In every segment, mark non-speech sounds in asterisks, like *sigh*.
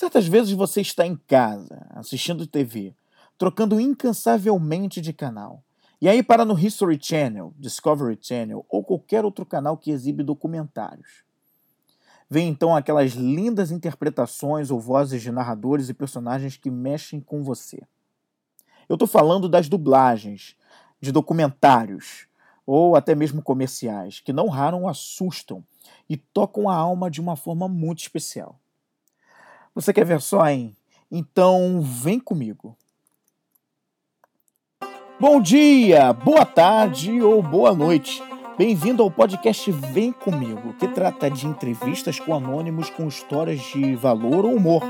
Certas vezes você está em casa, assistindo TV, trocando incansavelmente de canal. E aí para no History Channel, Discovery Channel ou qualquer outro canal que exibe documentários. Vem então aquelas lindas interpretações ou vozes de narradores e personagens que mexem com você. Eu estou falando das dublagens, de documentários ou até mesmo comerciais, que não raro assustam e tocam a alma de uma forma muito especial. Você quer ver só, hein? Então vem comigo. Bom dia, boa tarde ou boa noite. Bem-vindo ao podcast Vem Comigo, que trata de entrevistas com anônimos com histórias de valor ou humor,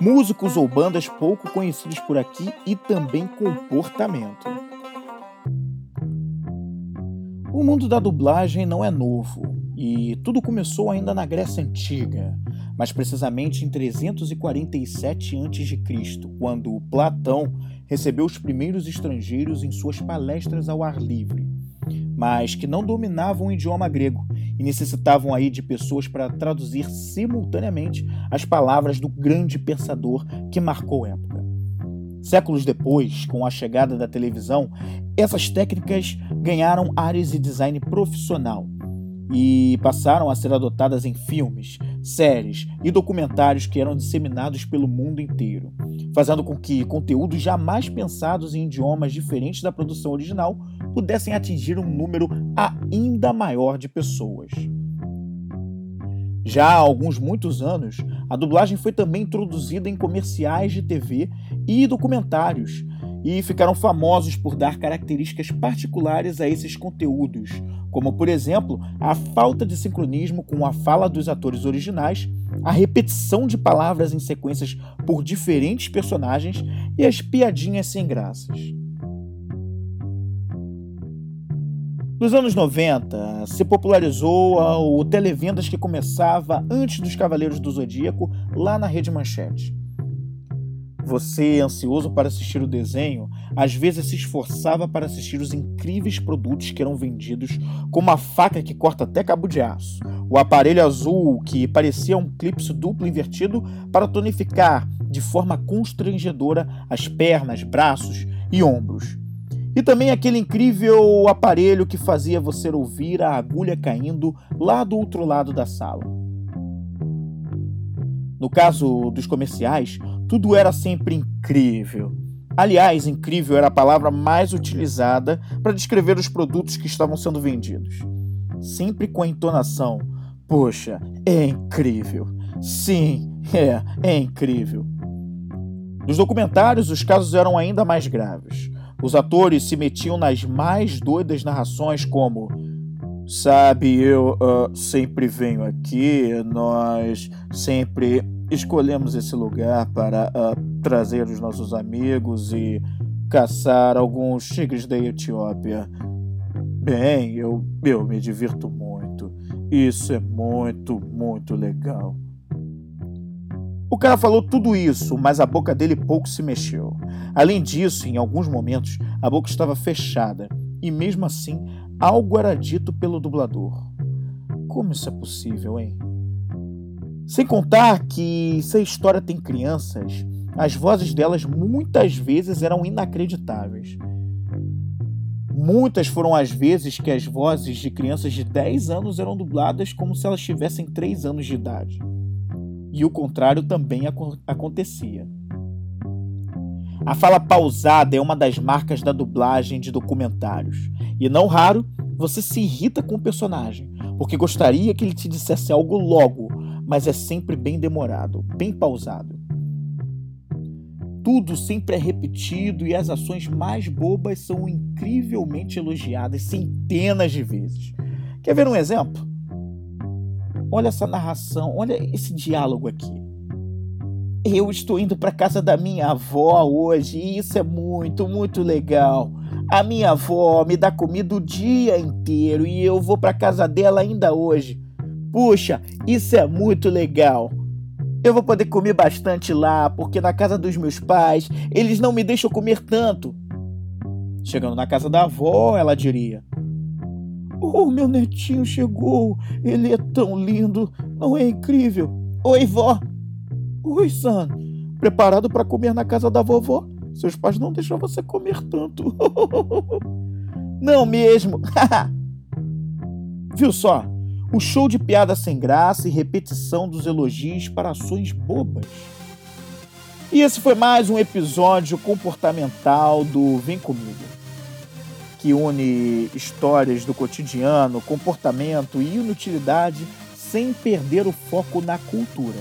músicos ou bandas pouco conhecidos por aqui e também comportamento. O mundo da dublagem não é novo e tudo começou ainda na Grécia Antiga, mais precisamente em 347 a.C., quando Platão recebeu os primeiros estrangeiros em suas palestras ao ar livre mas que não dominavam o idioma grego e necessitavam aí de pessoas para traduzir simultaneamente as palavras do grande pensador que marcou época. Séculos depois, com a chegada da televisão, essas técnicas ganharam áreas de design profissional e passaram a ser adotadas em filmes, séries e documentários que eram disseminados pelo mundo inteiro, fazendo com que conteúdos jamais pensados em idiomas diferentes da produção original pudessem atingir um número ainda maior de pessoas. Já há alguns muitos anos, a dublagem foi também introduzida em comerciais de TV e documentários, e ficaram famosos por dar características particulares a esses conteúdos, como, por exemplo, a falta de sincronismo com a fala dos atores originais, a repetição de palavras em sequências por diferentes personagens e as piadinhas sem graças. Nos anos 90, se popularizou o televendas que começava antes dos Cavaleiros do Zodíaco, lá na Rede Manchete. Você, ansioso para assistir o desenho, às vezes se esforçava para assistir os incríveis produtos que eram vendidos, como a faca que corta até cabo de aço, o aparelho azul que parecia um clipe duplo invertido para tonificar de forma constrangedora as pernas, braços e ombros. E também aquele incrível aparelho que fazia você ouvir a agulha caindo lá do outro lado da sala. No caso dos comerciais, tudo era sempre incrível. Aliás, incrível era a palavra mais utilizada para descrever os produtos que estavam sendo vendidos. Sempre com a entonação: Poxa, é incrível. Sim, é, é incrível. Nos documentários, os casos eram ainda mais graves. Os atores se metiam nas mais doidas narrações, como Sabe, eu uh, sempre venho aqui, nós sempre escolhemos esse lugar para uh, trazer os nossos amigos e caçar alguns tigres da Etiópia. Bem, eu, eu me divirto muito. Isso é muito, muito legal. O cara falou tudo isso, mas a boca dele pouco se mexeu. Além disso, em alguns momentos, a boca estava fechada e, mesmo assim, algo era dito pelo dublador. Como isso é possível, hein? Sem contar que se a história tem crianças, as vozes delas muitas vezes eram inacreditáveis. Muitas foram as vezes que as vozes de crianças de 10 anos eram dubladas como se elas tivessem 3 anos de idade. E o contrário também ac acontecia. A fala pausada é uma das marcas da dublagem de documentários. E não raro, você se irrita com o personagem, porque gostaria que ele te dissesse algo logo, mas é sempre bem demorado, bem pausado. Tudo sempre é repetido e as ações mais bobas são incrivelmente elogiadas centenas de vezes. Quer ver um exemplo? Olha essa narração, olha esse diálogo aqui. Eu estou indo para casa da minha avó hoje e isso é muito, muito legal. A minha avó me dá comida o dia inteiro e eu vou para casa dela ainda hoje. Puxa, isso é muito legal. Eu vou poder comer bastante lá, porque na casa dos meus pais eles não me deixam comer tanto. Chegando na casa da avó, ela diria: Oh, meu netinho chegou! Ele é tão lindo! Não é incrível? Oi, vó! Oi, San. Preparado para comer na casa da vovó? Seus pais não deixam você comer tanto. *laughs* não mesmo. *laughs* Viu só? O show de piada sem graça e repetição dos elogios para ações bobas. E esse foi mais um episódio comportamental do Vem Comigo, que une histórias do cotidiano, comportamento e inutilidade sem perder o foco na cultura.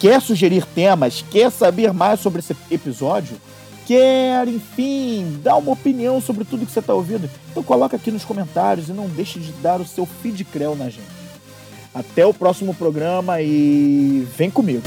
Quer sugerir temas? Quer saber mais sobre esse episódio? Quer, enfim, dar uma opinião sobre tudo que você está ouvindo? Então coloca aqui nos comentários e não deixe de dar o seu feedcrel na gente. Até o próximo programa e vem comigo!